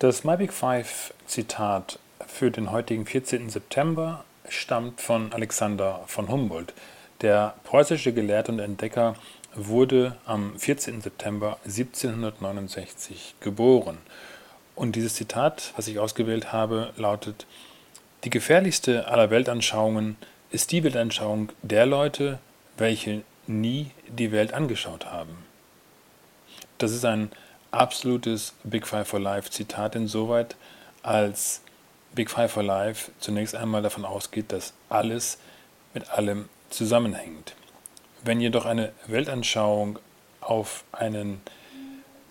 Das My Big Five Zitat für den heutigen 14. September stammt von Alexander von Humboldt. Der preußische Gelehrte und Entdecker wurde am 14. September 1769 geboren. Und dieses Zitat, was ich ausgewählt habe, lautet, die gefährlichste aller Weltanschauungen ist die Weltanschauung der Leute, welche nie die Welt angeschaut haben. Das ist ein absolutes Big Five for Life Zitat insoweit, als Big Five for Life zunächst einmal davon ausgeht, dass alles mit allem zusammenhängt. Wenn jedoch eine Weltanschauung auf einen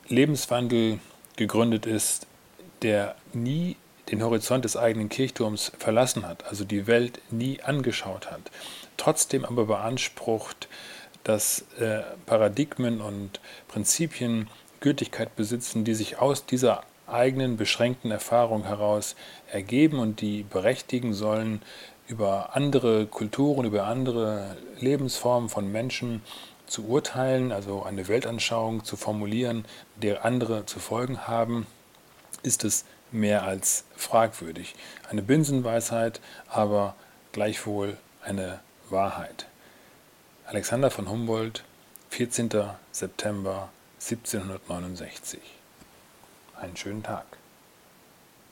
Lebenswandel gegründet ist, der nie den Horizont des eigenen Kirchturms verlassen hat, also die Welt nie angeschaut hat, trotzdem aber beansprucht, dass äh, Paradigmen und Prinzipien Gültigkeit besitzen, die sich aus dieser eigenen beschränkten Erfahrung heraus ergeben und die berechtigen sollen, über andere Kulturen, über andere Lebensformen von Menschen zu urteilen, also eine Weltanschauung zu formulieren, der andere zu folgen haben, ist es mehr als fragwürdig. Eine Binsenweisheit, aber gleichwohl eine Wahrheit. Alexander von Humboldt, 14. September 1769. Einen schönen Tag.